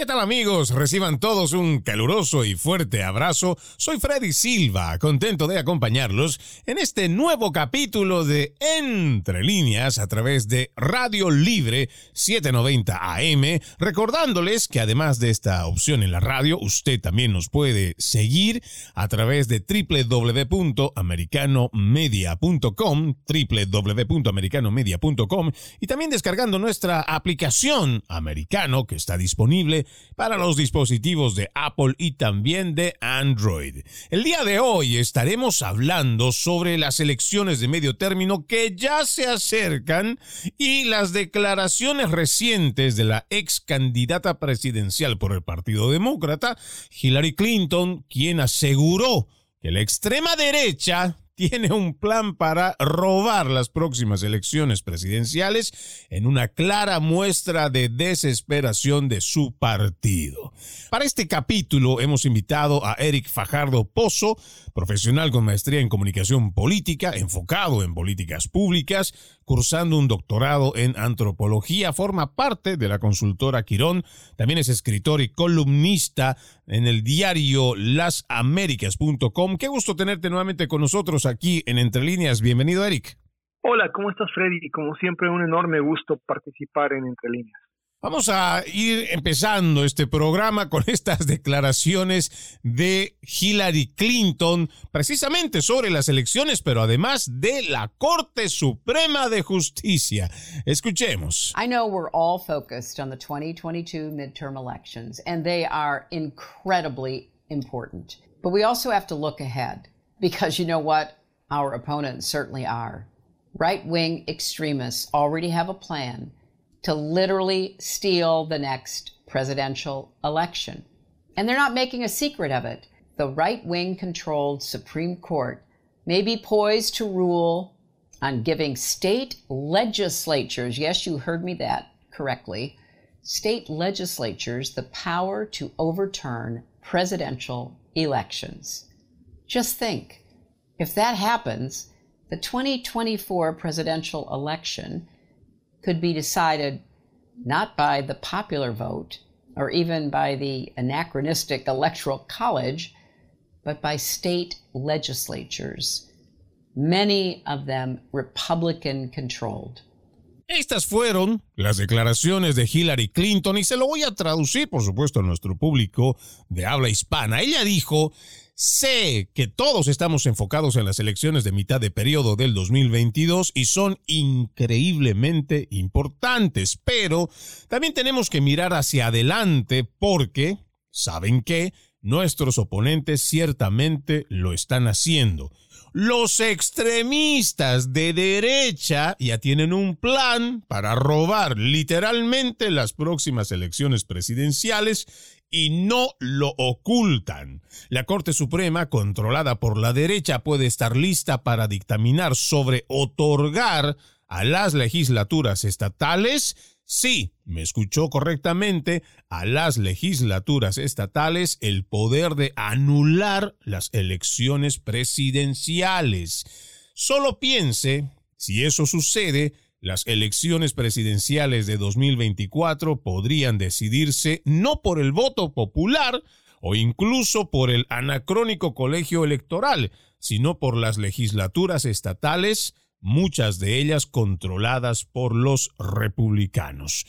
¿Qué tal amigos? Reciban todos un caluroso y fuerte abrazo. Soy Freddy Silva, contento de acompañarlos en este nuevo capítulo de Entre líneas a través de Radio Libre 790 AM, recordándoles que además de esta opción en la radio, usted también nos puede seguir a través de www.americanomedia.com, www.americanomedia.com y también descargando nuestra aplicación americano que está disponible para los dispositivos de Apple y también de Android. El día de hoy estaremos hablando sobre las elecciones de medio término que ya se acercan y las declaraciones recientes de la ex candidata presidencial por el Partido Demócrata, Hillary Clinton, quien aseguró que la extrema derecha tiene un plan para robar las próximas elecciones presidenciales en una clara muestra de desesperación de su partido. Para este capítulo hemos invitado a Eric Fajardo Pozo, profesional con maestría en comunicación política, enfocado en políticas públicas, cursando un doctorado en antropología, forma parte de la consultora Quirón, también es escritor y columnista en el diario lasaméricas.com. Qué gusto tenerte nuevamente con nosotros aquí en Entre Líneas. Bienvenido, Eric. Hola, ¿cómo estás, Freddy? Como siempre, un enorme gusto participar en Entre Líneas. Vamos a ir empezando este programa con estas declaraciones de Hillary Clinton, precisamente sobre las elecciones, pero además de la Corte Suprema de Justicia. Escuchemos. I know we're all focused on the 2022 midterm elections, and they are incredibly important. But we also have to look ahead, because you know what? Our opponents certainly are. Right wing extremists already have a plan to literally steal the next presidential election. And they're not making a secret of it. The right wing controlled Supreme Court may be poised to rule on giving state legislatures, yes, you heard me that correctly, state legislatures the power to overturn presidential elections. Just think if that happens, the 2024 presidential election could be decided not by the popular vote or even by the anachronistic electoral college, but by state legislatures, many of them Republican controlled. Estas fueron las declaraciones de Hillary Clinton y se lo voy a traducir, por supuesto, a nuestro público de habla hispana. Ella dijo, Sé que todos estamos enfocados en las elecciones de mitad de periodo del 2022 y son increíblemente importantes, pero también tenemos que mirar hacia adelante porque, ¿saben qué? Nuestros oponentes ciertamente lo están haciendo. Los extremistas de derecha ya tienen un plan para robar literalmente las próximas elecciones presidenciales y no lo ocultan. La Corte Suprema, controlada por la derecha, puede estar lista para dictaminar sobre otorgar a las legislaturas estatales, sí, me escuchó correctamente, a las legislaturas estatales el poder de anular las elecciones presidenciales. Solo piense, si eso sucede, las elecciones presidenciales de 2024 podrían decidirse no por el voto popular o incluso por el anacrónico colegio electoral, sino por las legislaturas estatales, muchas de ellas controladas por los republicanos.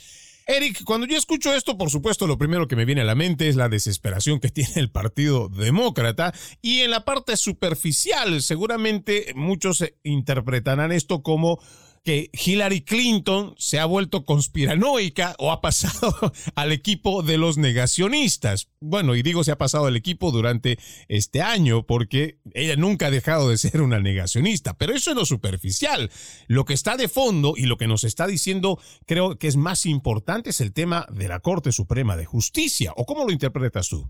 Eric, cuando yo escucho esto, por supuesto, lo primero que me viene a la mente es la desesperación que tiene el Partido Demócrata y en la parte superficial, seguramente muchos interpretarán esto como que Hillary Clinton se ha vuelto conspiranoica o ha pasado al equipo de los negacionistas. Bueno, y digo se ha pasado al equipo durante este año porque ella nunca ha dejado de ser una negacionista, pero eso es lo superficial. Lo que está de fondo y lo que nos está diciendo creo que es más importante es el tema de la Corte Suprema de Justicia. ¿O cómo lo interpretas tú?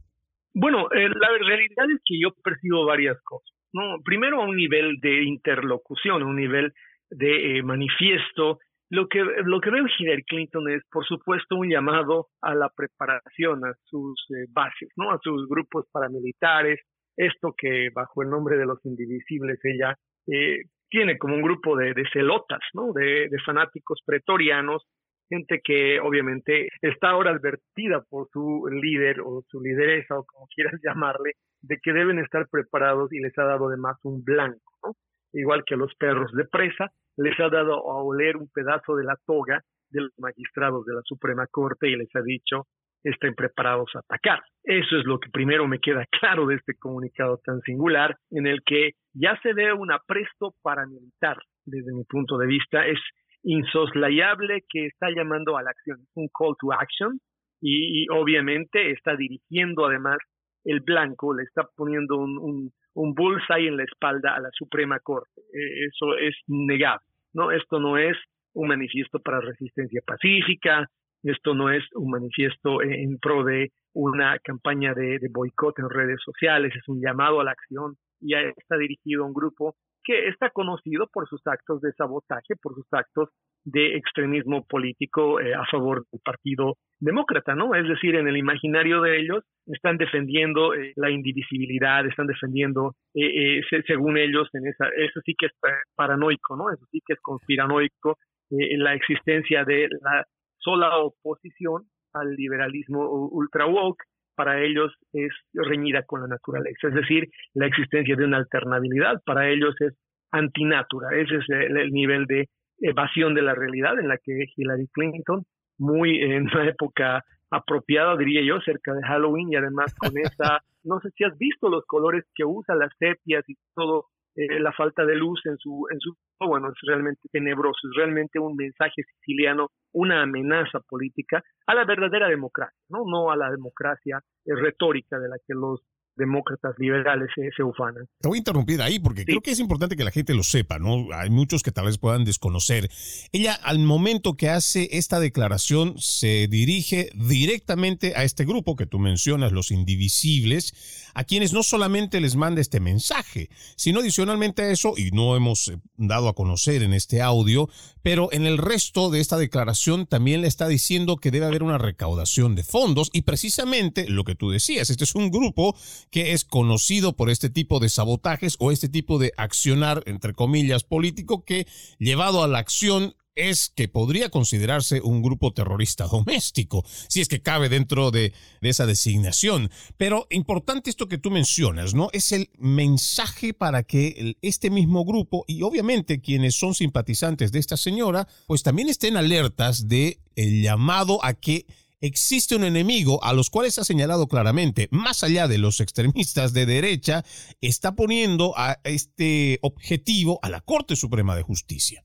Bueno, eh, la realidad es que yo percibo varias cosas. ¿no? Primero a un nivel de interlocución, a un nivel de eh, manifiesto Lo que, lo que veo Hillary Clinton es, por supuesto, un llamado a la preparación, a sus eh, bases, ¿no? A sus grupos paramilitares, esto que bajo el nombre de los indivisibles ella eh, tiene como un grupo de, celotas, ¿no? De, de, fanáticos pretorianos, gente que obviamente está ahora advertida por su líder o su lideresa o como quieras llamarle, de que deben estar preparados y les ha dado además un blanco, ¿no? Igual que a los perros de presa, les ha dado a oler un pedazo de la toga de los magistrados de la Suprema Corte y les ha dicho estén preparados a atacar. Eso es lo que primero me queda claro de este comunicado tan singular, en el que ya se ve un apresto paramilitar, desde mi punto de vista, es insoslayable que está llamando a la acción, un call to action y, obviamente está dirigiendo además el blanco, le está poniendo un, un, bullseye en la espalda a la Suprema Corte. Eh, eso es negable, ¿no? Esto no es un manifiesto para resistencia pacífica, esto no es un manifiesto en pro de una campaña de, boicot en redes sociales, es un llamado a la acción y está dirigido a un grupo que está conocido por sus actos de sabotaje, por sus actos de extremismo político eh, a favor del Partido Demócrata, ¿no? Es decir, en el imaginario de ellos están defendiendo eh, la indivisibilidad, están defendiendo, eh, según ellos, en esa, eso sí que es paranoico, ¿no? Eso sí que es conspiranoico, la existencia de la sola oposición al liberalismo ultra woke para ellos es reñida con la naturaleza, es decir, la existencia de una alternabilidad. Para ellos es antinatura, ese es el, nivel de evasión de la realidad en la que Hillary Clinton, muy en una época apropiada, diría yo, cerca de Halloween y además con esa, no sé si has visto los colores que usa, las sepias y todo eh, la falta de luz en su, en su, bueno, es realmente tenebroso, es realmente un mensaje siciliano, una amenaza política a la verdadera democracia, no, no a la democracia eh, retórica de la que los demócratas liberales se, ufanan. Te voy a interrumpir ahí porque creo que es importante que la gente lo sepa, ¿no? Hay muchos que tal vez puedan desconocer. Ella al momento que hace esta declaración se dirige directamente a este grupo que tú mencionas, los indivisibles, a quienes no solamente les manda este mensaje, sino adicionalmente a eso, y no hemos eh, dado a conocer en este audio, pero en el resto de esta declaración también le está diciendo que debe haber una recaudación de fondos y precisamente lo que tú decías, este es un grupo que es conocido por este tipo de sabotajes o este tipo de accionar, entre comillas, político que llevado a la acción es que podría considerarse un grupo terrorista doméstico, si es que cabe dentro de, esa designación. Pero importante esto que tú mencionas, ¿no? Es el mensaje para que este mismo grupo y obviamente quienes son simpatizantes de esta señora, pues también estén alertas de el llamado a que existe un enemigo a los cuales ha señalado claramente, más allá de los extremistas de derecha, está poniendo a este objetivo a la Corte Suprema de Justicia.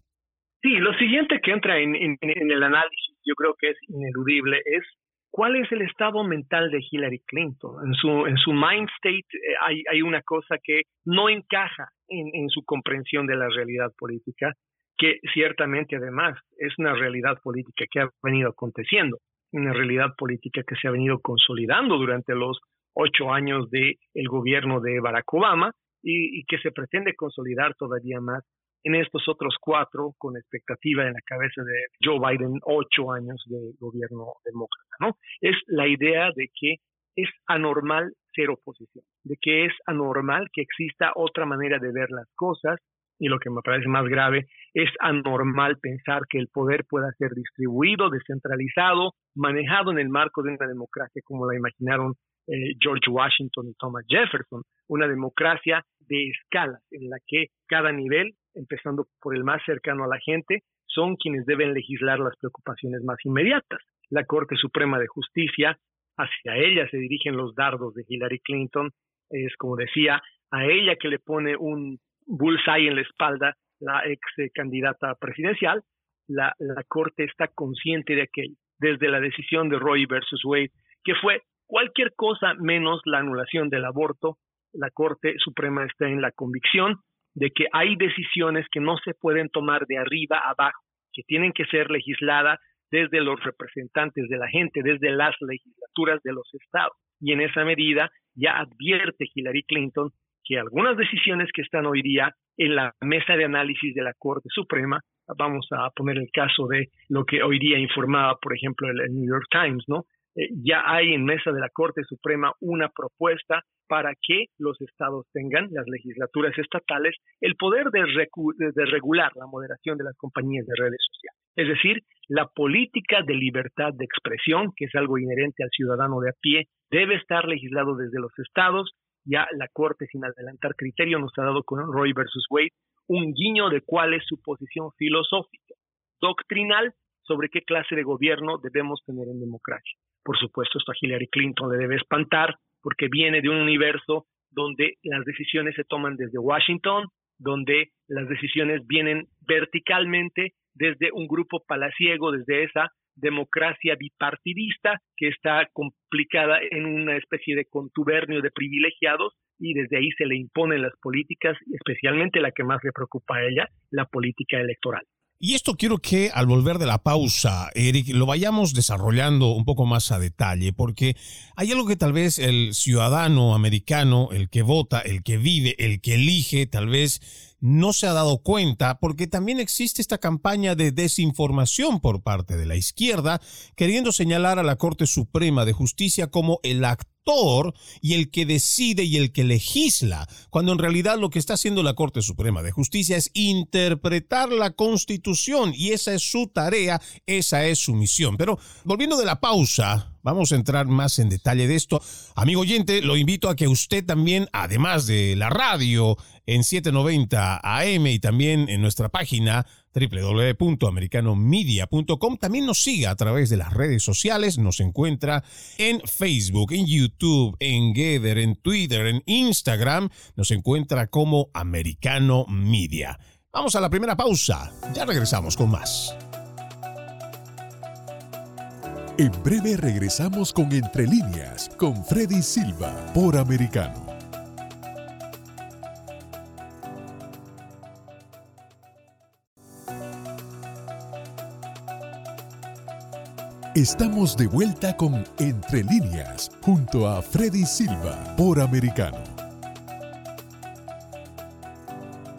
Sí, lo siguiente que entra en, el análisis, yo creo que es ineludible, es cuál es el estado mental de Hillary Clinton. En su, en su mind state eh, hay, hay una cosa que no encaja en, en su comprensión de la realidad política, que ciertamente además es una realidad política que ha venido aconteciendo una realidad política que se ha venido consolidando durante los ocho años del el gobierno de Barack Obama y, que se pretende consolidar todavía más en estos otros cuatro, con expectativa en la cabeza de Joe Biden, ocho años de gobierno demócrata, ¿no? Es la idea de que es anormal ser oposición, de que es anormal que exista otra manera de ver las cosas, y lo que me parece más grave, es anormal pensar que el poder pueda ser distribuido, descentralizado, manejado en el marco de una democracia como la imaginaron eh, George Washington y Thomas Jefferson, una democracia de escalas en la que cada nivel, empezando por el más cercano a la gente, son quienes deben legislar las preocupaciones más inmediatas. La Corte Suprema de Justicia, hacia ella se dirigen los dardos de Hillary Clinton, es como decía, a ella que le pone un bullseye en la espalda la ex eh, candidata presidencial, la, Corte está consciente de aquello, desde la decisión de Roy versus Wade, que fue cualquier cosa menos la anulación del aborto, la Corte Suprema está en la convicción de que hay decisiones que no se pueden tomar de arriba a abajo, que tienen que ser legisladas desde los representantes de la gente, desde las legislaturas de los estados. Y en esa medida ya advierte Hillary Clinton que algunas decisiones que están hoy día en la mesa de análisis de la Corte Suprema Vamos a poner el caso de lo que hoy día informaba, por ejemplo, el, New York Times, ¿no? Eh, ya hay en mesa de la Corte Suprema una propuesta para que los estados tengan, las legislaturas estatales, el poder de, de, regular la moderación de las compañías de redes sociales. Es decir, la política de libertad de expresión, que es algo inherente al ciudadano de a pie, debe estar legislado desde los estados. Ya la Corte, sin adelantar criterio, nos ha dado con Roy versus Wade un guiño de cuál es su posición filosófica, doctrinal, sobre qué clase de gobierno debemos tener en democracia. Por supuesto, esto a Hillary Clinton le debe espantar, porque viene de un universo donde las decisiones se toman desde Washington, donde las decisiones vienen verticalmente desde un grupo palaciego, desde esa democracia bipartidista que está complicada en una especie de contubernio de privilegiados y desde ahí se le imponen las políticas, especialmente la que más le preocupa a ella, la política electoral. Y esto quiero que al volver de la pausa, Eric, lo vayamos desarrollando un poco más a detalle, porque hay algo que tal vez el ciudadano americano, el que vota, el que vive, el que elige, tal vez no se ha dado cuenta porque también existe esta campaña de desinformación por parte de la izquierda, queriendo señalar a la Corte Suprema de Justicia como el actor y el que decide y el que legisla, cuando en realidad lo que está haciendo la Corte Suprema de Justicia es interpretar la Constitución y esa es su tarea, esa es su misión. Pero volviendo de la pausa, Vamos a entrar más en detalle de esto. Amigo oyente, lo invito a que usted también, además de la radio en 790 AM y también en nuestra página www.americanomedia.com, también nos siga a través de las redes sociales, nos encuentra en Facebook, en YouTube, en Gather, en Twitter, en Instagram, nos encuentra como Americano Media. Vamos a la primera pausa, ya regresamos con más. En breve regresamos con Entre líneas con Freddy Silva por Americano. Estamos de vuelta con Entre líneas junto a Freddy Silva por Americano.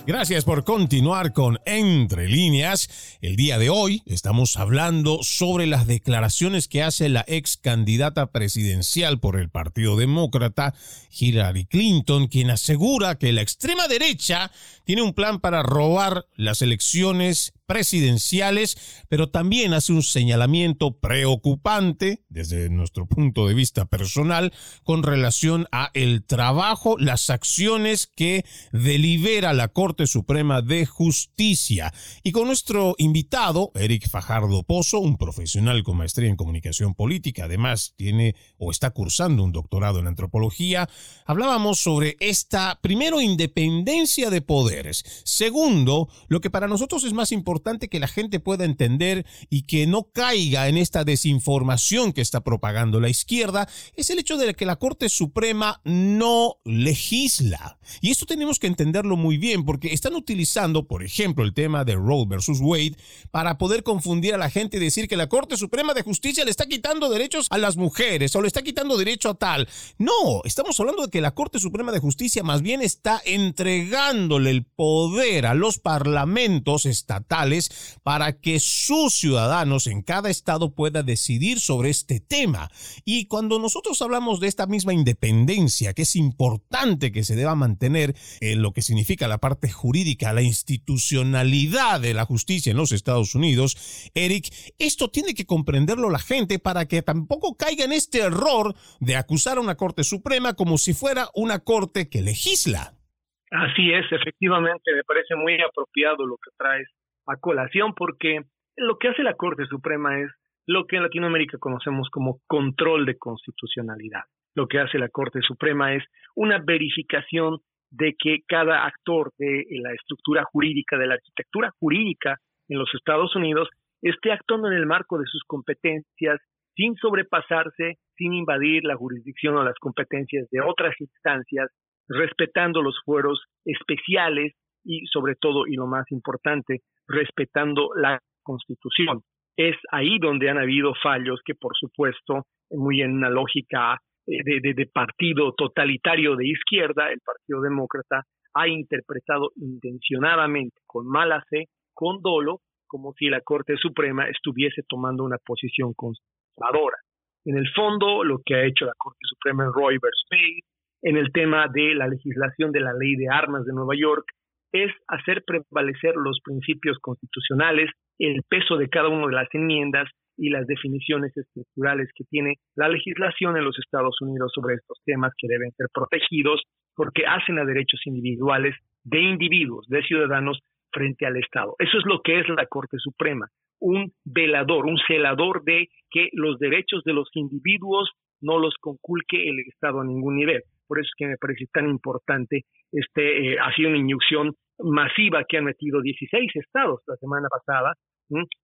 Gracias por continuar con Entre líneas. El día de hoy estamos hablando sobre las declaraciones que hace la ex candidata presidencial por el Partido Demócrata, Hillary Clinton, quien asegura que la extrema derecha tiene un plan para robar las elecciones presidenciales, pero también hace un señalamiento preocupante desde nuestro punto de vista personal con relación a el trabajo, las acciones que delibera la Corte Suprema de Justicia. Y con nuestro invitado, Eric Fajardo Pozo, un profesional con maestría en comunicación política, además tiene o está cursando un doctorado en antropología, hablábamos sobre esta, primero, independencia de poderes, segundo, lo que para nosotros es más importante, importante que la gente pueda entender y que no caiga en esta desinformación que está propagando la izquierda es el hecho de que la Corte Suprema no legisla. Y esto tenemos que entenderlo muy bien porque están utilizando, por ejemplo, el tema de Roe versus Wade para poder confundir a la gente y decir que la Corte Suprema de Justicia le está quitando derechos a las mujeres o le está quitando derecho a tal. No, estamos hablando de que la Corte Suprema de Justicia más bien está entregándole el poder a los parlamentos estatales para que sus ciudadanos en cada estado puedan decidir sobre este tema. Y cuando nosotros hablamos de esta misma independencia, que es importante que se deba mantener en lo que significa la parte jurídica, la institucionalidad de la justicia en los Estados Unidos, Eric, esto tiene que comprenderlo la gente para que tampoco caiga en este error de acusar a una Corte Suprema como si fuera una Corte que legisla. Así es, efectivamente, me parece muy apropiado lo que traes a colación porque lo que hace la Corte Suprema es lo que en Latinoamérica conocemos como control de constitucionalidad. Lo que hace la Corte Suprema es una verificación de que cada actor de la estructura jurídica, de la arquitectura jurídica en los Estados Unidos, esté actuando en el marco de sus competencias sin sobrepasarse, sin invadir la jurisdicción o las competencias de otras instancias, respetando los fueros especiales y sobre todo, y lo más importante, respetando la Constitución. Es ahí donde han habido fallos que, por supuesto, muy en una lógica eh, de, de, partido totalitario de izquierda, el Partido Demócrata ha interpretado intencionadamente, con mala fe, con dolo, como si la Corte Suprema estuviese tomando una posición conservadora. En el fondo, lo que ha hecho la Corte Suprema en Roy vs. Wade, en el tema de la legislación de la ley de armas de Nueva York, es hacer prevalecer los principios constitucionales, el peso de cada una de las enmiendas y las definiciones estructurales que tiene la legislación en los Estados Unidos sobre estos temas que deben ser protegidos porque hacen a derechos individuales de individuos, de ciudadanos frente al Estado. Eso es lo que es la Corte Suprema, un velador, un celador de que los derechos de los individuos no los conculque el Estado a ningún nivel. Por eso es que me parece tan importante, este, eh, ha sido una inyección masiva que han metido 16 estados la semana pasada,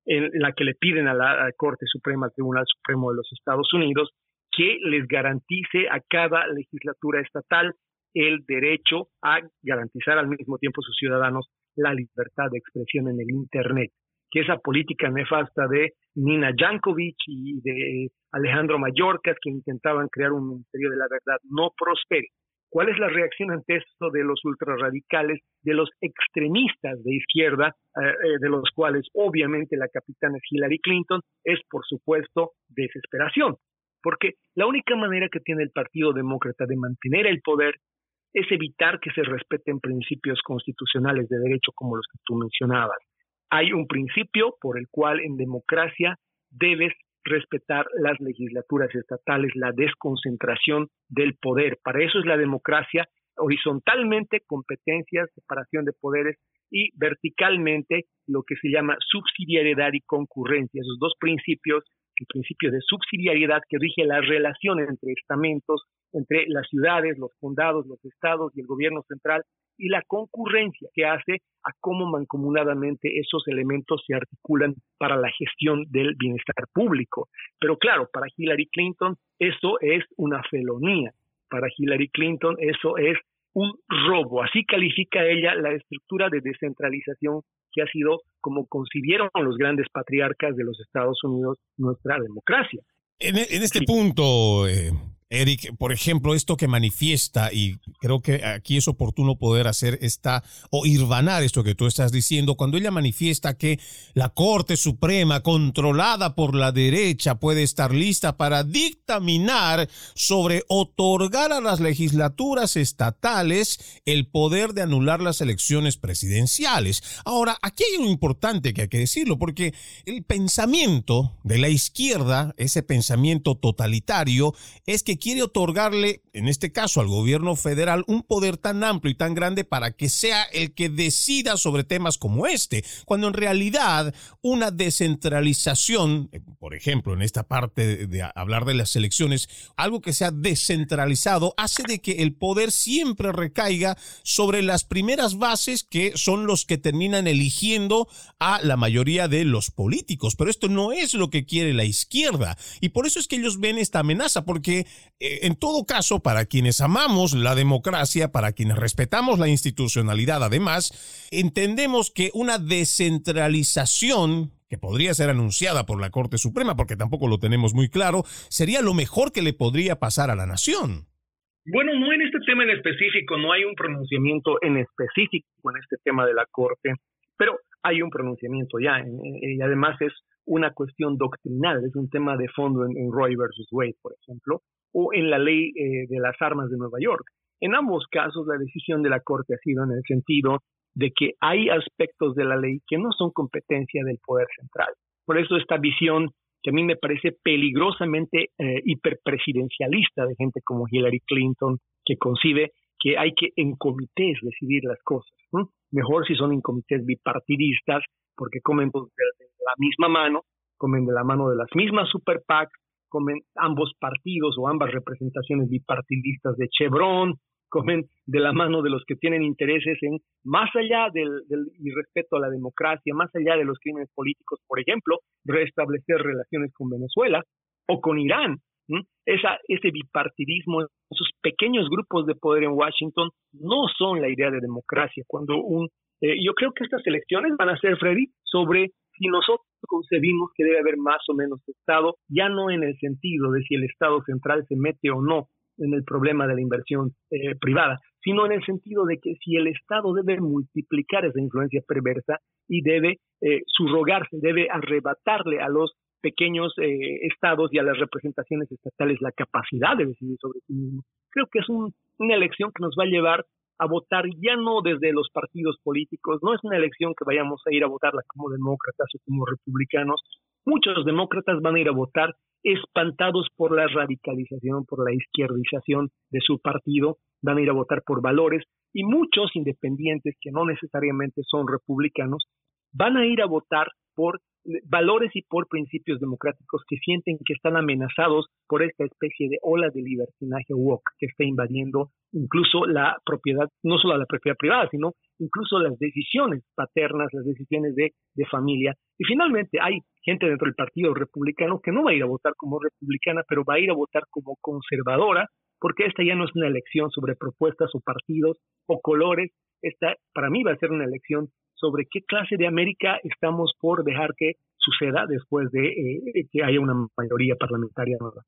en la que le piden a la Corte Suprema, al Tribunal Supremo de los Estados Unidos, que les garantice a cada legislatura estatal el derecho a garantizar al mismo tiempo a sus ciudadanos la libertad de expresión en el Internet. Que esa política nefasta de Nina Jankovic y de Alejandro Mayorkas, que intentaban crear un ministerio de la verdad, no prospere. ¿Cuál es la reacción ante esto de los ultrarradicales, de los extremistas de izquierda, eh, eh, de los cuales obviamente la capitana es Hillary Clinton? Es, por supuesto, desesperación. Porque la única manera que tiene el Partido Demócrata de mantener el poder es evitar que se respeten principios constitucionales de derecho como los que tú mencionabas. Hay un principio por el cual en democracia debes respetar las legislaturas estatales, la desconcentración del poder. Para eso es la democracia horizontalmente competencias, separación de poderes y verticalmente lo que se llama subsidiariedad y concurrencia. Esos dos principios, el principio de subsidiariedad que rige la relación entre estamentos, entre las ciudades, los condados, los estados y el gobierno central, y la concurrencia que hace a cómo mancomunadamente esos elementos se articulan para la gestión del bienestar público. Pero claro, para Hillary Clinton eso es una felonía. Para Hillary Clinton eso es un robo. Así califica ella la estructura de descentralización que ha sido como concibieron los grandes patriarcas de los Estados Unidos nuestra democracia. En, este punto, eh, Eric, por ejemplo, esto que manifiesta, y creo que aquí es oportuno poder hacer esta, o irvanar esto que tú estás diciendo, cuando ella manifiesta que la Corte Suprema, controlada por la derecha, puede estar lista para dictaminar sobre otorgar a las legislaturas estatales el poder de anular las elecciones presidenciales. Ahora, aquí hay algo importante que hay que decirlo, porque el pensamiento de la izquierda, ese pensamiento totalitario, es que quiere otorgarle, en este caso al gobierno federal, un poder tan amplio y tan grande para que sea el que decida sobre temas como este, cuando en realidad una descentralización, eh, por ejemplo, en esta parte de, hablar de las elecciones, algo que sea descentralizado hace de que el poder siempre recaiga sobre las primeras bases que son los que terminan eligiendo a la mayoría de los políticos. Pero esto no es lo que quiere la izquierda. Y por eso es que ellos ven esta amenaza, porque en todo caso, para quienes amamos la democracia, para quienes respetamos la institucionalidad, además, entendemos que una descentralización que podría ser anunciada por la Corte Suprema, porque tampoco lo tenemos muy claro, sería lo mejor que le podría pasar a la nación. Bueno, no en este tema en específico, no hay un pronunciamiento en específico en este tema de la Corte, pero hay un pronunciamiento ya, y además es una cuestión doctrinal, es un tema de fondo en, Roy versus Wade, por ejemplo, o en la ley eh, de las armas de Nueva York. En ambos casos, la decisión de la Corte ha sido en el sentido de que hay aspectos de la ley que no son competencia del poder central. Por eso esta visión que a mí me parece peligrosamente eh, hiperpresidencialista de gente como Hillary Clinton, que concibe que hay que en comités decidir las cosas. Mejor si son en comités bipartidistas, porque comen de, la misma mano, comen de la mano de las mismas super PAC, comen ambos partidos o ambas representaciones bipartidistas de Chevron, comen de la mano de los que tienen intereses en, más allá del, del irrespeto a la democracia, más allá de los crímenes políticos, por ejemplo, restablecer relaciones con Venezuela o con Irán. Esa, ese bipartidismo, esos pequeños grupos de poder en Washington no son la idea de democracia. Cuando un, eh, yo creo que estas elecciones van a ser, Freddy, sobre si nosotros concebimos que debe haber más o menos Estado, ya no en el sentido de si el Estado central se mete o no en el problema de la inversión eh, privada, sino en el sentido de que si el Estado debe multiplicar esa influencia perversa y debe eh, subrogarse, debe arrebatarle a los pequeños eh, estados y a las representaciones estatales la capacidad de decidir sobre sí mismo. Creo que es una elección que nos va a llevar a votar ya no desde los partidos políticos, no es una elección que vayamos a ir a votarla como demócratas o como republicanos. Muchos demócratas van a ir a votar espantados por la radicalización, por la izquierdización de su partido, van a ir a votar por valores. Y muchos independientes que no necesariamente son republicanos van a ir a votar por valores y por principios democráticos que sienten que están amenazados por esta especie de ola de libertinaje woke que está invadiendo incluso la propiedad, no solo la propiedad privada, sino incluso las decisiones paternas, las decisiones de, de familia. Y finalmente hay gente dentro del Partido Republicano que no va a ir a votar como republicana, pero va a ir a votar como conservadora, porque esta ya no es una elección sobre propuestas o partidos o colores, esta para mí va a ser una elección sobre qué clase de América estamos por dejar que suceda después de eh, que haya una mayoría parlamentaria nueva.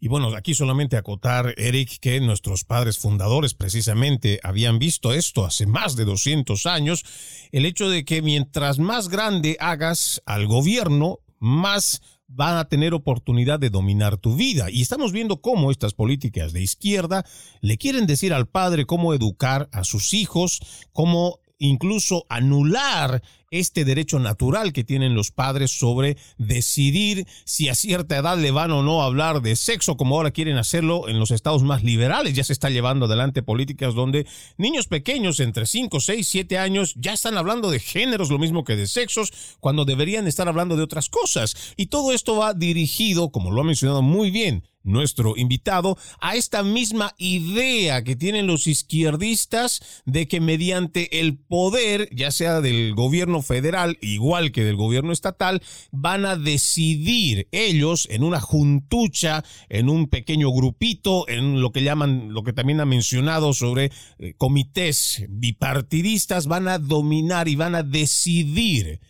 Y bueno, aquí solamente acotar, Eric, que nuestros padres fundadores precisamente habían visto esto hace más de 200 años, el hecho de que mientras más grande hagas al gobierno, más van a tener oportunidad de dominar tu vida. Y estamos viendo cómo estas políticas de izquierda le quieren decir al padre cómo educar a sus hijos, cómo incluso anular este derecho natural que tienen los padres sobre decidir si a cierta edad le van o no a hablar de sexo, como ahora quieren hacerlo en los estados más liberales. Ya se está llevando adelante políticas donde niños pequeños entre 5, 6, 7 años ya están hablando de géneros, lo mismo que de sexos, cuando deberían estar hablando de otras cosas. Y todo esto va dirigido, como lo ha mencionado muy bien, nuestro invitado, a esta misma idea que tienen los izquierdistas de que mediante el poder, ya sea del gobierno federal, igual que del gobierno estatal, van a decidir ellos en una juntucha, en un pequeño grupito, en lo que llaman, lo que también ha mencionado sobre eh, comités bipartidistas, van a dominar y van a decidir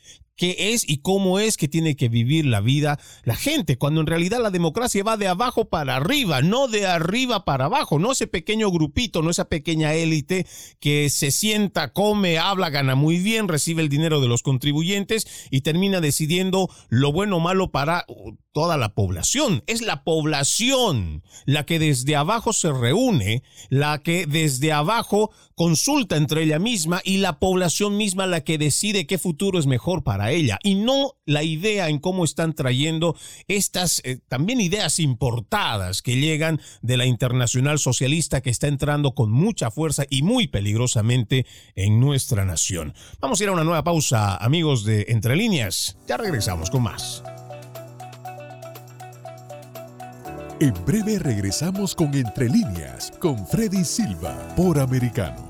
qué es y cómo es que tiene que vivir la vida la gente, cuando en realidad la democracia va de abajo para arriba, no de arriba para abajo, no ese pequeño grupito, no esa pequeña élite que se sienta, come, habla, gana muy bien, recibe el dinero de los contribuyentes y termina decidiendo lo bueno o malo para toda la población. Es la población la que desde abajo se reúne, la que desde abajo consulta entre ella misma y la población misma la que decide qué futuro es mejor para ella. Y no la idea en cómo están trayendo estas eh, también ideas importadas que llegan de la internacional socialista que está entrando con mucha fuerza y muy peligrosamente en nuestra nación. Vamos a ir a una nueva pausa, amigos de Entre Líneas. Ya regresamos con más. En breve regresamos con Entre líneas con Freddy Silva por Americano.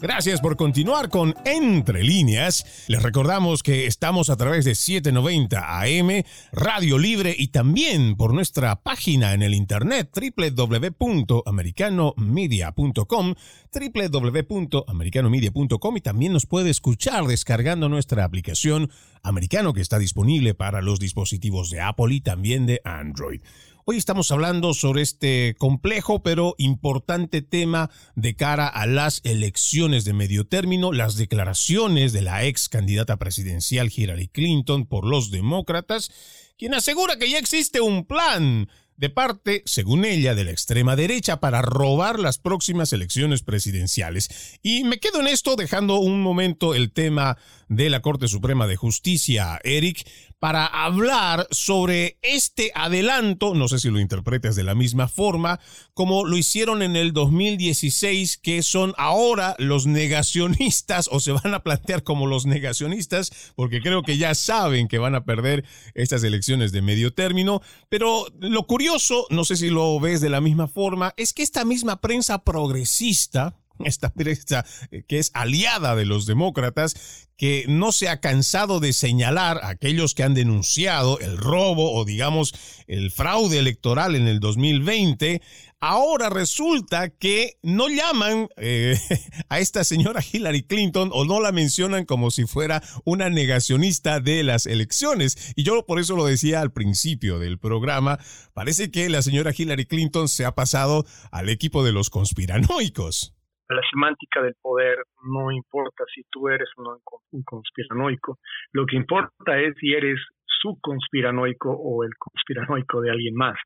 Gracias por continuar con Entre líneas. Les recordamos que estamos a través de 790 AM, Radio Libre y también por nuestra página en el internet www.americanomedia.com, www.americanomedia.com y también nos puede escuchar descargando nuestra aplicación americano que está disponible para los dispositivos de Apple y también de Android. Hoy estamos hablando sobre este complejo pero importante tema de cara a las elecciones de medio término, las declaraciones de la ex candidata presidencial Hillary Clinton por los demócratas, quien asegura que ya existe un plan de parte, según ella, de la extrema derecha para robar las próximas elecciones presidenciales. Y me quedo en esto dejando un momento el tema de la Corte Suprema de Justicia, Eric, para hablar sobre este adelanto, no sé si lo interpretas de la misma forma, como lo hicieron en el 2016, que son ahora los negacionistas o se van a plantear como los negacionistas, porque creo que ya saben que van a perder estas elecciones de medio término, pero lo curioso, no sé si lo ves de la misma forma, es que esta misma prensa progresista, esta prensa eh, que es aliada de los demócratas, que no se ha cansado de señalar a aquellos que han denunciado el robo o digamos el fraude electoral en el 2020, ahora resulta que no llaman eh, a esta señora Hillary Clinton o no la mencionan como si fuera una negacionista de las elecciones. Y yo por eso lo decía al principio del programa, parece que la señora Hillary Clinton se ha pasado al equipo de los conspiranoicos la semántica del poder no importa si tú eres un conspiranoico, lo que importa es si eres su conspiranoico o el conspiranoico de alguien más.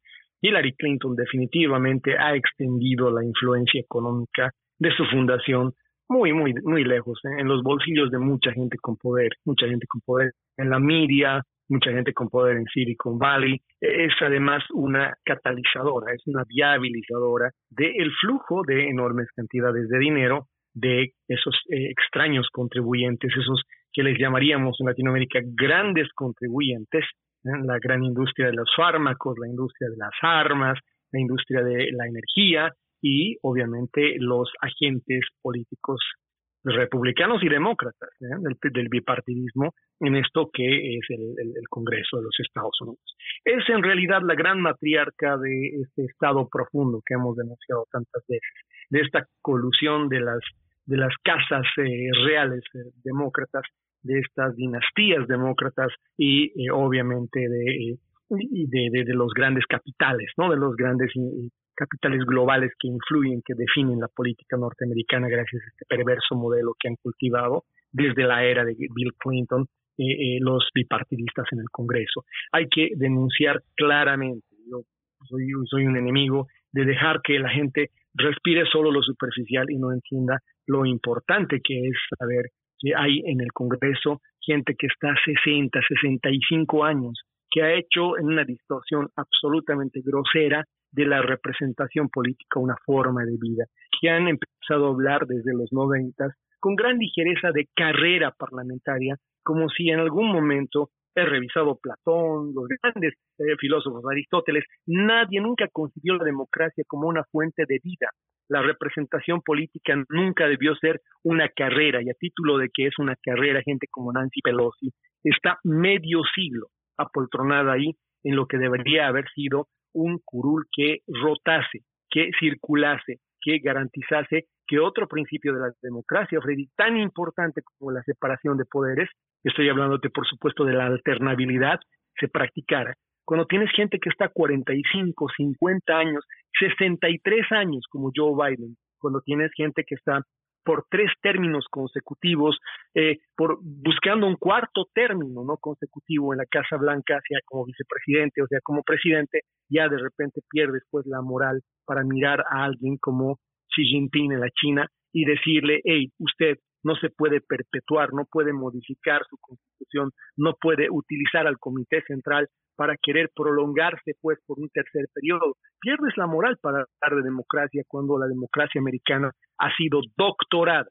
Hillary Clinton definitivamente ha extendido la influencia económica de su fundación muy, muy, muy lejos, ¿eh? en los bolsillos de mucha gente con poder, mucha gente con poder en la media, mucha gente con poder en Silicon Valley. Es además una catalizadora, es una viabilizadora del flujo de enormes cantidades de dinero de esos eh, extraños contribuyentes, esos que les llamaríamos en Latinoamérica grandes contribuyentes. La gran industria de los fármacos, la industria de las armas, la industria de la energía y obviamente los agentes políticos republicanos y demócratas ¿eh? del, bipartidismo en esto que es el, Congreso de los Estados Unidos. Es en realidad la gran matriarca de este Estado profundo que hemos denunciado tantas veces, de esta colusión de las, de las casas eh, reales eh, demócratas, de estas dinastías demócratas y obviamente de, de, de, los grandes capitales, ¿no? de los grandes capitales globales que influyen, que definen la política norteamericana gracias a este perverso modelo que han cultivado desde la era de Bill Clinton eh, eh, los bipartidistas en el Congreso. Hay que denunciar claramente, yo soy, soy un enemigo de dejar que la gente respire solo lo superficial y no entienda lo importante que es saber que hay en el Congreso gente que está 60, 65 años, que ha hecho en una distorsión absolutamente grosera de la representación política una forma de vida, que han empezado a hablar desde los noventas con gran ligereza de carrera parlamentaria, como si en algún momento he revisado Platón, los grandes eh, filósofos, Aristóteles, nadie nunca concibió la democracia como una fuente de vida. La representación política nunca debió ser una carrera, y a título de que es una carrera, gente como Nancy Pelosi está medio siglo apoltronada ahí en lo que debería haber sido un curul que rotase, que circulase, que garantizase que otro principio de la democracia, Freddy, tan importante como la separación de poderes, estoy hablándote por supuesto de la alternabilidad, se practicara. Cuando tienes gente que está 45, 50 años, 63 años como Joe Biden, cuando tienes gente que está por tres términos consecutivos, eh, por buscando un cuarto término no consecutivo en la Casa Blanca, sea como vicepresidente o sea como presidente, ya de repente pierdes pues la moral para mirar a alguien como Xi Jinping en la China y decirle, hey, usted no se puede perpetuar, no puede modificar su constitución, no puede utilizar al Comité Central para querer prolongarse pues por un tercer periodo. Pierdes la moral para hablar de democracia cuando la democracia americana ha sido doctorada,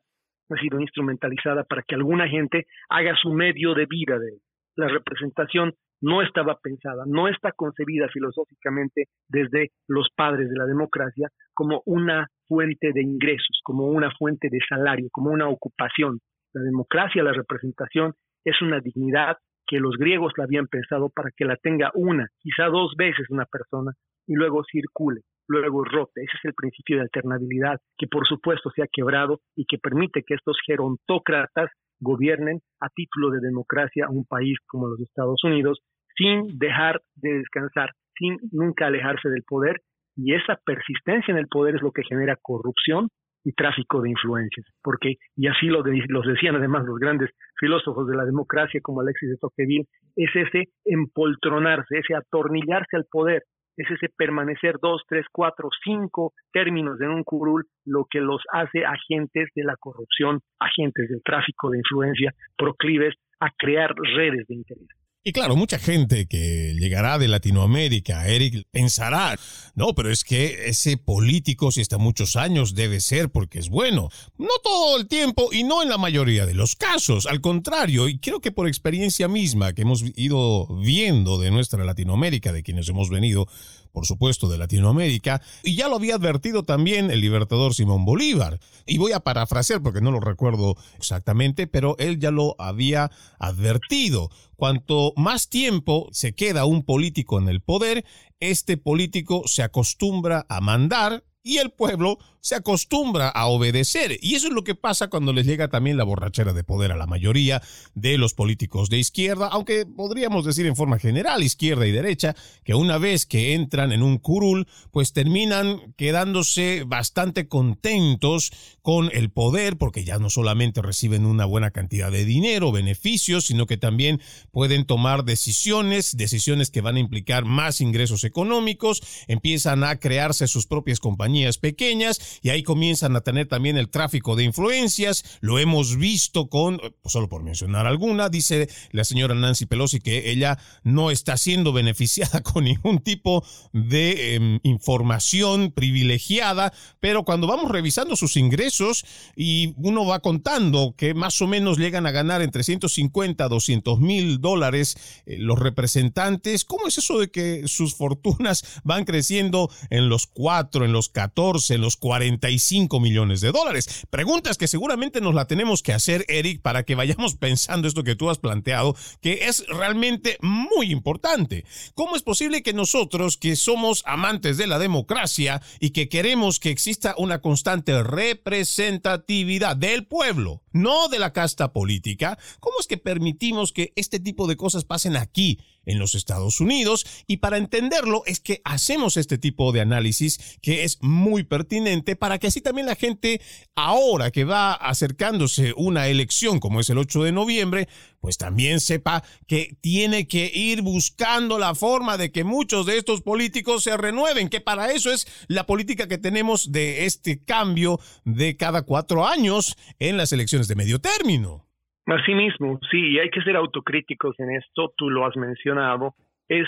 ha sido instrumentalizada para que alguna gente haga su medio de vida de La representación no estaba pensada, no está concebida filosóficamente desde los padres de la democracia como una fuente de ingresos, como una fuente de salario, como una ocupación. La democracia, la representación, es una dignidad que los griegos la habían pensado para que la tenga una, quizá dos veces una persona y luego circule, luego rote. Ese es el principio de alternabilidad que por supuesto se ha quebrado y que permite que estos gerontócratas gobiernen a título de democracia un país como los Estados Unidos sin dejar de descansar, sin nunca alejarse del poder y esa persistencia en el poder es lo que genera corrupción y tráfico de influencias, porque, y así lo los decían además los grandes filósofos de la democracia como Alexis de Tocqueville, es ese empoltronarse, ese atornillarse al poder, es ese permanecer dos, tres, cuatro, cinco términos en un curul, lo que los hace agentes de la corrupción, agentes del tráfico de influencia, proclives a crear redes de interés. Y claro, mucha gente que llegará de Latinoamérica, Eric, pensará, no, pero es que ese político, si está muchos años, debe ser porque es bueno. No todo el tiempo y no en la mayoría de los casos. Al contrario, y creo que por experiencia misma que hemos ido viendo de nuestra Latinoamérica, de quienes hemos venido, por supuesto, de Latinoamérica, y ya lo había advertido también el libertador Simón Bolívar. Y voy a parafrasear porque no lo recuerdo exactamente, pero él ya lo había advertido. Cuanto más tiempo se queda un político en el poder, este político se acostumbra a mandar y el pueblo se acostumbra a obedecer. Y eso es lo que pasa cuando les llega también la borrachera de poder a la mayoría de los políticos de izquierda, aunque podríamos decir en forma general izquierda y derecha, que una vez que entran en un curul, pues terminan quedándose bastante contentos con el poder, porque ya no solamente reciben una buena cantidad de dinero, beneficios, sino que también pueden tomar decisiones, decisiones que van a implicar más ingresos económicos, empiezan a crearse sus propias compañías pequeñas, y ahí comienzan a tener también el tráfico de influencias. Lo hemos visto con, pues, solo por mencionar alguna, dice la señora Nancy Pelosi que ella no está siendo beneficiada con ningún tipo de em, información privilegiada, pero cuando vamos revisando sus ingresos y uno va contando que más o menos llegan a ganar entre 150 a 200 mil dólares eh, los representantes, ¿cómo es eso de que sus fortunas van creciendo en los 4, en los 14, en los 40? 45 millones de dólares. Preguntas que seguramente nos la tenemos que hacer, Eric, para que vayamos pensando esto que tú has planteado, que es realmente muy importante. ¿Cómo es posible que nosotros, que somos amantes de la democracia y que queremos que exista una constante representatividad del pueblo, no de la casta política, cómo es que permitimos que este tipo de cosas pasen aquí? en los Estados Unidos y para entenderlo es que hacemos este tipo de análisis que es muy pertinente para que así también la gente ahora que va acercándose una elección como es el 8 de noviembre, pues también sepa que tiene que ir buscando la forma de que muchos de estos políticos se renueven, que para eso es la política que tenemos de este cambio de cada cuatro años en las elecciones de medio término. Asimismo, sí, hay que ser autocríticos en esto, tú lo has mencionado, es,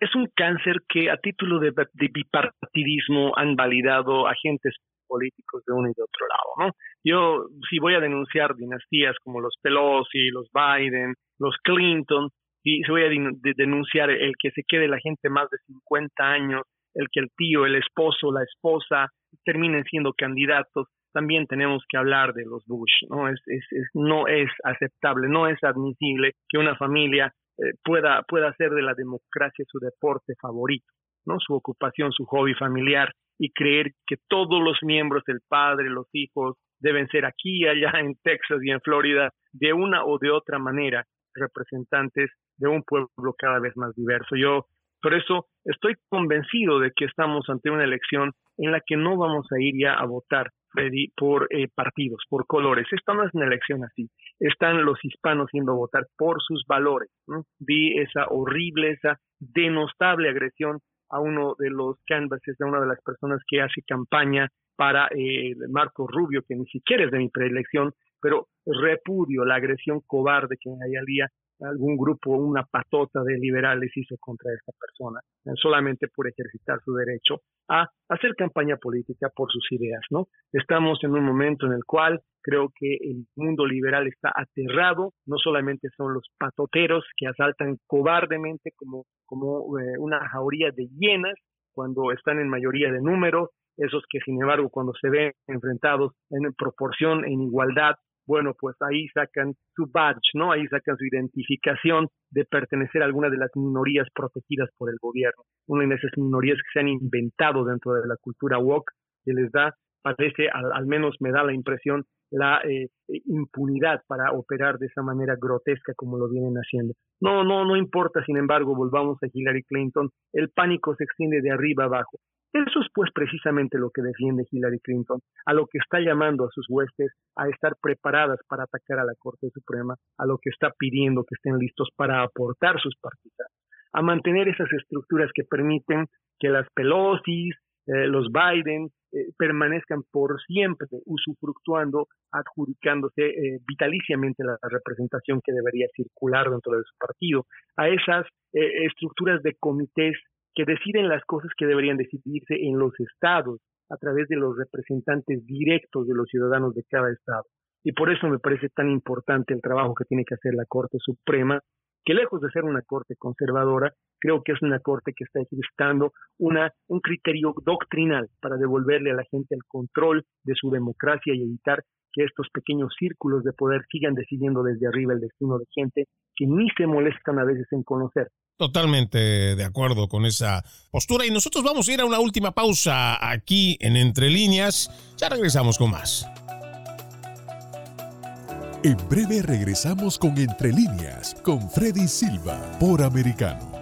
es un cáncer que a título de, bipartidismo han validado agentes políticos de uno y de otro lado, ¿no? Yo si voy a denunciar dinastías como los Pelosi, los Biden, los Clinton, y si voy a denunciar el que se quede la gente más de 50 años, el que el tío, el esposo, la esposa terminen siendo candidatos, también tenemos que hablar de los Bush, ¿no? Es, es, no es aceptable, no es admisible que una familia eh, pueda, pueda hacer de la democracia su deporte favorito, ¿no? Su ocupación, su hobby familiar y creer que todos los miembros, el padre, los hijos, deben ser aquí, allá en Texas y en Florida, de una o de otra manera, representantes de un pueblo cada vez más diverso. Yo, por eso, estoy convencido de que estamos ante una elección en la que no vamos a ir ya a votar por eh, partidos, por colores. Esta no es una elección así. Están los hispanos yendo a votar por sus valores. Vi esa horrible, esa denostable agresión a uno de los canvases, a una de las personas que hace campaña para eh, Marco Rubio, que ni siquiera es de mi preelección, pero repudio la agresión cobarde que hay al día algún grupo, una patota de liberales hizo contra esta persona, solamente por ejercitar su derecho a hacer campaña política por sus ideas, ¿no? Estamos en un momento en el cual creo que el mundo liberal está aterrado, no solamente son los patoteros que asaltan cobardemente como, como eh, una jauría de hienas cuando están en mayoría de número, esos que sin embargo cuando se ven enfrentados en proporción, en igualdad bueno, pues ahí sacan su badge, ¿no? Ahí sacan su identificación de pertenecer a alguna de las minorías protegidas por el gobierno. Una de esas minorías que se han inventado dentro de la cultura woke, que les da, parece, al, menos me da la impresión, la eh, impunidad para operar de esa manera grotesca como lo vienen haciendo. No, no, no importa, sin embargo, volvamos a Hillary Clinton, el pánico se extiende de arriba abajo. Eso es pues precisamente lo que defiende Hillary Clinton, a lo que está llamando a sus huestes a estar preparadas para atacar a la Corte Suprema, a lo que está pidiendo que estén listos para aportar sus partidos, a mantener esas estructuras que permiten que las Pelosi, eh, los Biden eh, permanezcan por siempre usufructuando, adjudicándose eh, vitaliciamente la representación que debería circular dentro de su partido, a esas estructuras de comités que deciden las cosas que deberían decidirse en los estados a través de los representantes directos de los ciudadanos de cada estado. Y por eso me parece tan importante el trabajo que tiene que hacer la Corte Suprema que lejos de ser una corte conservadora, creo que es una corte que está una, un criterio doctrinal para devolverle a la gente el control de su democracia y evitar que estos pequeños círculos de poder sigan decidiendo desde arriba el destino de gente que ni se molestan a veces en conocer. Totalmente de acuerdo con esa postura y nosotros vamos a ir a una última pausa aquí en Entre Líneas. Ya regresamos con más. En breve regresamos con Entre Líneas con Freddy Silva por Americano.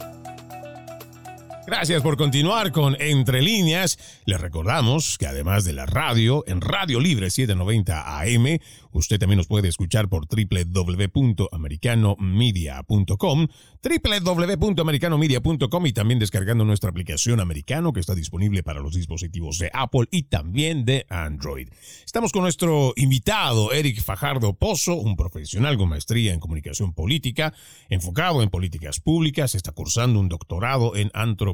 Gracias por continuar con Entre líneas. Les recordamos que además de la radio, en Radio Libre 790 AM, usted también nos puede escuchar por www.americanomedia.com, www.americanomedia.com y también descargando nuestra aplicación americano que está disponible para los dispositivos de Apple y también de Android. Estamos con nuestro invitado, Eric Fajardo Pozo, un profesional con maestría en comunicación política, enfocado en políticas públicas, está cursando un doctorado en antropología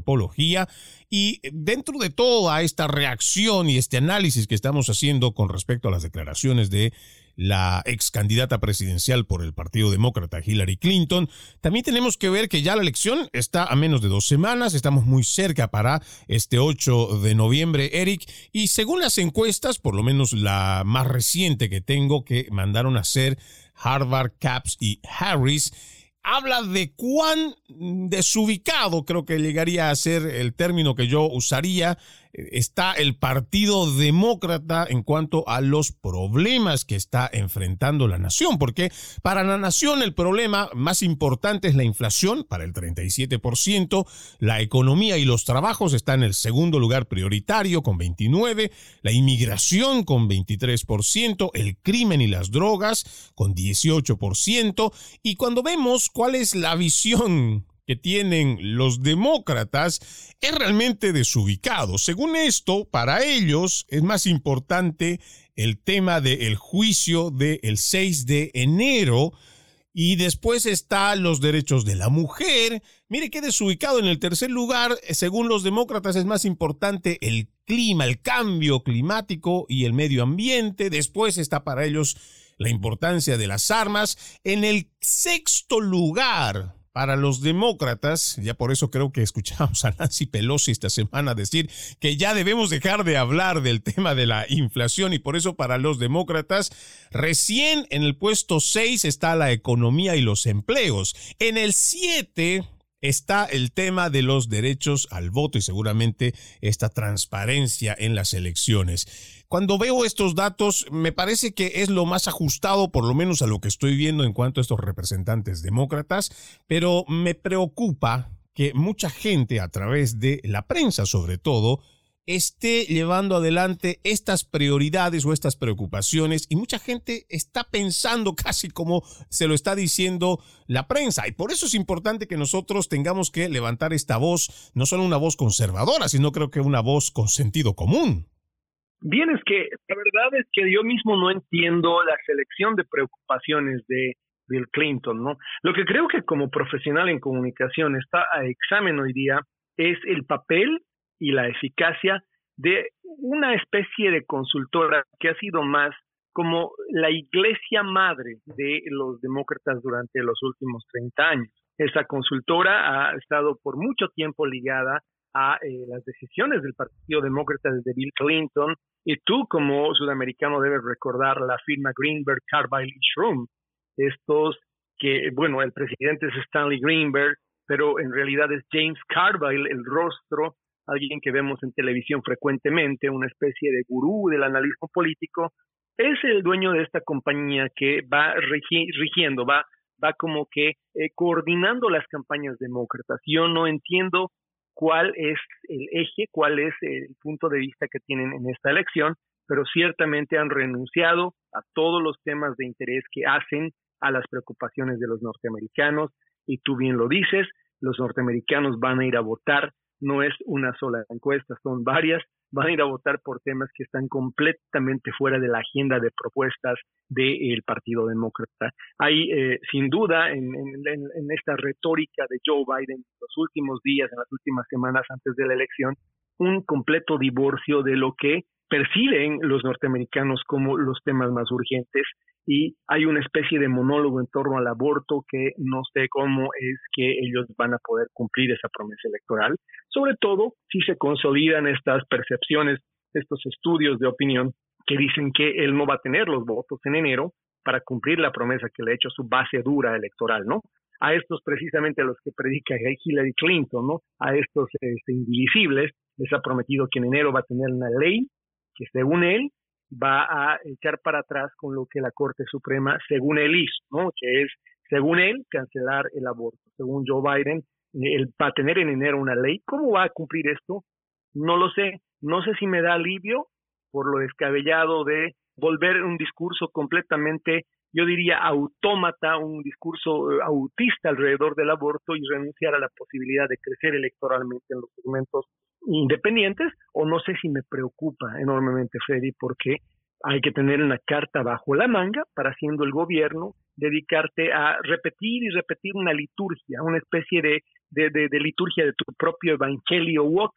y dentro de toda esta reacción y este análisis que estamos haciendo con respecto a las declaraciones de la ex candidata presidencial por el Partido Demócrata Hillary Clinton, también tenemos que ver que ya la elección está a menos de dos semanas, estamos muy cerca para este 8 de noviembre, Eric, y según las encuestas, por lo menos la más reciente que tengo que mandaron a hacer Harvard, Caps y Harris, habla de cuán desubicado, creo que llegaría a ser el término que yo usaría, está el Partido Demócrata en cuanto a los problemas que está enfrentando la nación, porque para la nación el problema más importante es la inflación, para el 37%, la economía y los trabajos están en el segundo lugar prioritario con 29%, la inmigración con 23%, el crimen y las drogas con 18%, y cuando vemos cuál es la visión que tienen los demócratas es realmente desubicado. Según esto, para ellos es más importante el tema del juicio del 6 de enero y después está los derechos de la mujer. Mire qué desubicado en el tercer lugar, según los demócratas es más importante el clima, el cambio climático y el medio ambiente. Después está para ellos la importancia de las armas. En el sexto lugar, para los demócratas, ya por eso creo que escuchamos a Nancy Pelosi esta semana decir que ya debemos dejar de hablar del tema de la inflación y por eso para los demócratas recién en el puesto 6 está la economía y los empleos. En el 7 está el tema de los derechos al voto y seguramente esta transparencia en las elecciones. Cuando veo estos datos, me parece que es lo más ajustado, por lo menos a lo que estoy viendo en cuanto a estos representantes demócratas, pero me preocupa que mucha gente, a través de la prensa sobre todo, esté llevando adelante estas prioridades o estas preocupaciones y mucha gente está pensando casi como se lo está diciendo la prensa y por eso es importante que nosotros tengamos que levantar esta voz, no solo una voz conservadora, sino creo que una voz con sentido común. Bien, es que la verdad es que yo mismo no entiendo la selección de preocupaciones de Bill Clinton, ¿no? Lo que creo que como profesional en comunicación está a examen hoy día es el papel y la eficacia de una especie de consultora que ha sido más como la iglesia madre de los demócratas durante los últimos 30 años. Esa consultora ha estado por mucho tiempo ligada a eh, las decisiones del Partido Demócrata desde Bill Clinton y tú como sudamericano debes recordar la firma Greenberg, Carville y Shroom, estos que, bueno, el presidente es Stanley Greenberg, pero en realidad es James Carville, el rostro, alguien que vemos en televisión frecuentemente, una especie de gurú del analismo político, es el dueño de esta compañía que va rigiendo, va, va como que eh, coordinando las campañas demócratas. Yo no entiendo cuál es el eje, cuál es el punto de vista que tienen en esta elección, pero ciertamente han renunciado a todos los temas de interés que hacen a las preocupaciones de los norteamericanos. Y tú bien lo dices, los norteamericanos van a ir a votar, no es una sola encuesta, son varias, van a ir a votar por temas que están completamente fuera de la agenda de propuestas del Partido Demócrata. Hay, eh, sin duda, en, en, esta retórica de Joe Biden en los últimos días, en las últimas semanas antes de la elección, un completo divorcio de lo que perciben los norteamericanos como los temas más urgentes y hay una especie de monólogo en torno al aborto que no sé cómo es que ellos van a poder cumplir esa promesa electoral, sobre todo si se consolidan estas percepciones, estos estudios de opinión que dicen que él no va a tener los votos en enero para cumplir la promesa que le ha hecho su base dura electoral, ¿no? A estos precisamente a los que predica Hillary Clinton, ¿no? A estos este, indivisibles les ha prometido que en enero va a tener una ley que según él va a echar para atrás con lo que la Corte Suprema, según él hizo, ¿no? Que es, según él, cancelar el aborto. Según Joe Biden, él va a tener en enero una ley. ¿Cómo va a cumplir esto? No lo sé. No sé si me da alivio por lo descabellado de volver un discurso completamente, yo diría, autómata, un discurso eh, autista alrededor del aborto y renunciar a la posibilidad de crecer electoralmente en los segmentos independientes, o no sé si me preocupa enormemente, Freddy, porque hay que tener una carta bajo la manga para, siendo el gobierno, dedicarte a repetir y repetir una liturgia, una especie de, de, de liturgia de tu propio evangelio walk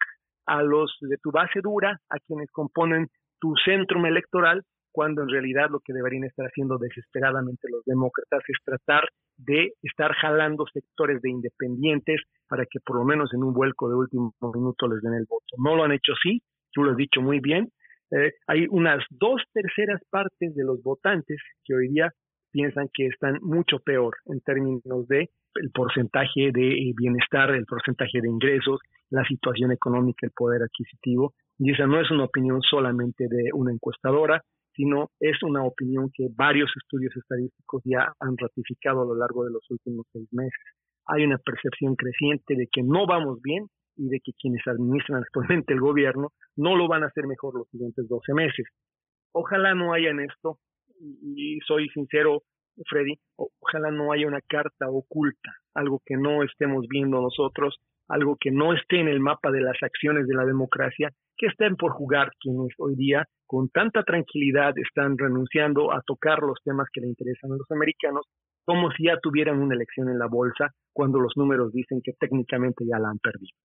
a los de tu base dura, a quienes componen tu centrum electoral, cuando en realidad lo que deberían estar haciendo desesperadamente los demócratas es tratar de estar jalando sectores de independientes para que por lo menos en un vuelco de último minuto les den el voto. No lo han hecho así, tú lo has dicho muy bien. Eh, hay unas dos terceras partes de los votantes que hoy día piensan que están mucho peor en términos de el porcentaje de bienestar, el porcentaje de ingresos, la situación económica, el poder adquisitivo. Y esa no es una opinión solamente de una encuestadora, sino es una opinión que varios estudios estadísticos ya han ratificado a lo largo de los últimos seis meses. Hay una percepción creciente de que no vamos bien y de que quienes administran actualmente el gobierno no lo van a hacer mejor los siguientes 12 meses. Ojalá no haya en esto, y soy sincero, Freddy, ojalá no haya una carta oculta, algo que no estemos viendo nosotros, algo que no esté en el mapa de las acciones de la democracia, que estén por jugar quienes hoy día con tanta tranquilidad están renunciando a tocar los temas que le interesan a los americanos, como si ya tuvieran una elección en la bolsa, cuando los números dicen que técnicamente ya la han perdido.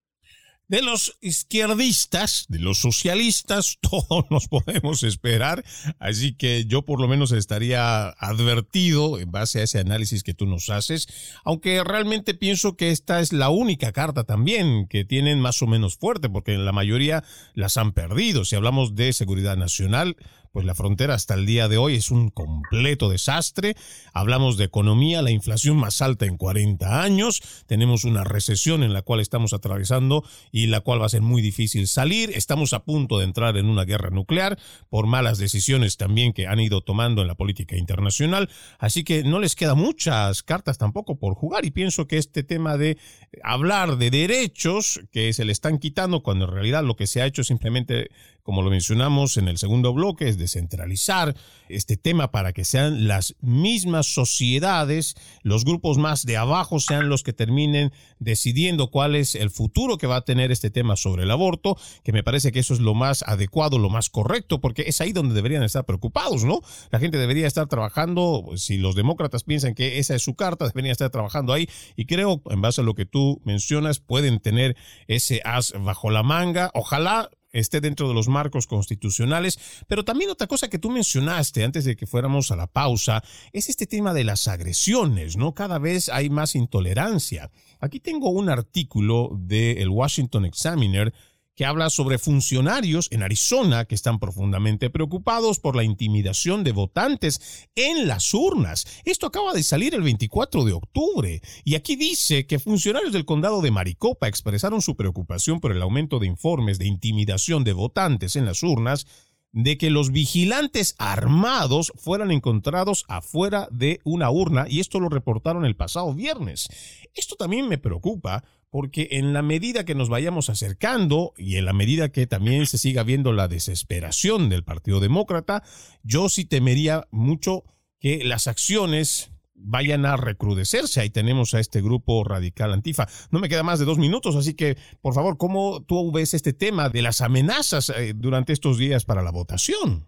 De los izquierdistas, de los socialistas, todos nos podemos esperar. Así que yo por lo menos estaría advertido en base a ese análisis que tú nos haces. Aunque realmente pienso que esta es la única carta también que tienen más o menos fuerte, porque la mayoría las han perdido. Si hablamos de seguridad nacional, pues la frontera hasta el día de hoy es un completo desastre. Hablamos de economía, la inflación más alta en 40 años. Tenemos una recesión en la cual estamos atravesando y la cual va a ser muy difícil salir. Estamos a punto de entrar en una guerra nuclear por malas decisiones también que han ido tomando en la política internacional. Así que no les queda muchas cartas tampoco por jugar y pienso que este tema de hablar de derechos que se le están quitando cuando en realidad lo que se ha hecho simplemente como lo mencionamos en el segundo bloque, es descentralizar este tema para que sean las mismas sociedades, los grupos más de abajo sean los que terminen decidiendo cuál es el futuro que va a tener este tema sobre el aborto, que me parece que eso es lo más adecuado, lo más correcto, porque es ahí donde deberían estar preocupados, ¿no? La gente debería estar trabajando, si los demócratas piensan que esa es su carta, deberían estar trabajando ahí y creo, en base a lo que tú mencionas, pueden tener ese as bajo la manga. Ojalá esté dentro de los marcos constitucionales. Pero también otra cosa que tú mencionaste antes de que fuéramos a la pausa es este tema de las agresiones, ¿no? Cada vez hay más intolerancia. Aquí tengo un artículo del Washington Examiner que habla sobre funcionarios en Arizona que están profundamente preocupados por la intimidación de votantes en las urnas. Esto acaba de salir el 24 de octubre y aquí dice que funcionarios del condado de Maricopa expresaron su preocupación por el aumento de informes de intimidación de votantes en las urnas de que los vigilantes armados fueran encontrados afuera de una urna y esto lo reportaron el pasado viernes. Esto también me preocupa porque en la medida que nos vayamos acercando y en la medida que también se siga viendo la desesperación del Partido Demócrata, yo sí temería mucho que las acciones vayan a recrudecerse. Ahí tenemos a este grupo radical antifa. No me queda más de dos minutos, así que, por favor, ¿cómo tú ves este tema de las amenazas eh, durante estos días para la votación?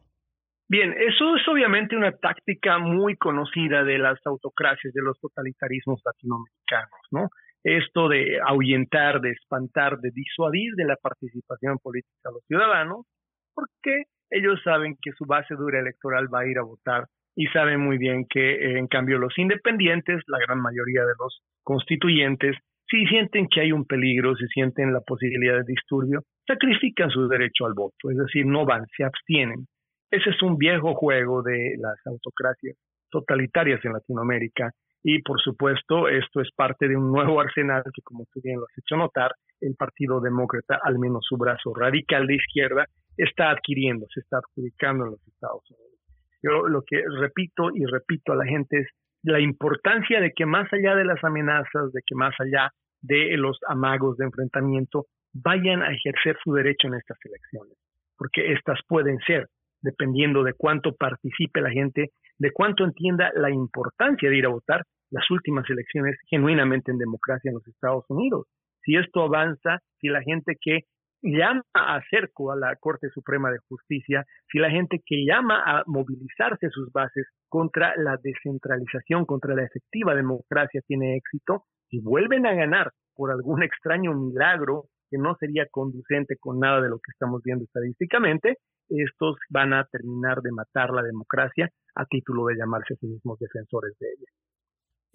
Bien, eso es obviamente una táctica muy conocida de las autocracias, de los totalitarismos latinoamericanos, ¿no? Esto de ahuyentar, de espantar, de disuadir de la participación política a los ciudadanos, porque ellos saben que su base dura electoral va a ir a votar y saben muy bien que eh, en cambio los independientes, la gran mayoría de los constituyentes, si sienten que hay un peligro, si sienten la posibilidad de disturbio, sacrifican su derecho al voto, es decir, no van, se abstienen. Ese es un viejo juego de las autocracias totalitarias en Latinoamérica y por supuesto esto es parte de un nuevo arsenal que como tú bien lo has hecho notar, el Partido Demócrata, al menos su brazo radical de izquierda, está adquiriendo, se está adjudicando en los Estados Unidos. Yo lo que repito y repito a la gente es la importancia de que más allá de las amenazas, de que más allá de los amagos de enfrentamiento, vayan a ejercer su derecho en estas elecciones, porque estas pueden ser, dependiendo de cuánto participe la gente, de cuánto entienda la importancia de ir a votar, las últimas elecciones genuinamente en democracia en los Estados Unidos. Si esto avanza, si la gente que llama a a la Corte Suprema de Justicia, si la gente que llama a movilizarse sus bases contra la descentralización, contra la efectiva democracia tiene éxito, y vuelven a ganar por algún extraño milagro que no sería conducente con nada de lo que estamos viendo estadísticamente, estos van a terminar de matar la democracia a título de llamarse a sí mismos defensores de ella.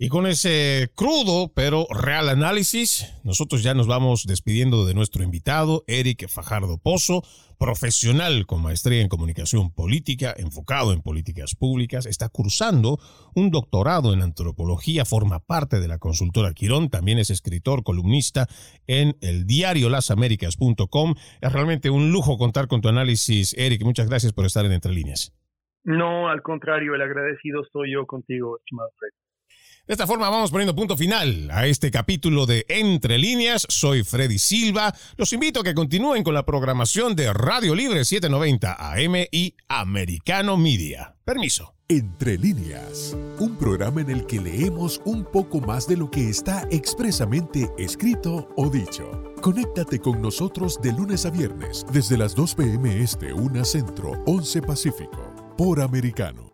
Y con ese crudo pero real análisis, nosotros ya nos vamos despidiendo de nuestro invitado, Eric Fajardo Pozo, profesional con maestría en comunicación política, enfocado en políticas públicas, está cursando un doctorado en antropología, forma parte de la consultora Quirón, también es escritor, columnista en el diario lasaméricas.com. Es realmente un lujo contar con tu análisis, Eric. Muchas gracias por estar en Entre Líneas. No, al contrario, el agradecido soy yo contigo, estimado. De esta forma vamos poniendo punto final a este capítulo de Entre líneas. Soy Freddy Silva. Los invito a que continúen con la programación de Radio Libre 790 AM y Americano Media. Permiso. Entre líneas, un programa en el que leemos un poco más de lo que está expresamente escrito o dicho. Conéctate con nosotros de lunes a viernes desde las 2 p.m. Este, 1 Centro, 11 Pacífico, por Americano.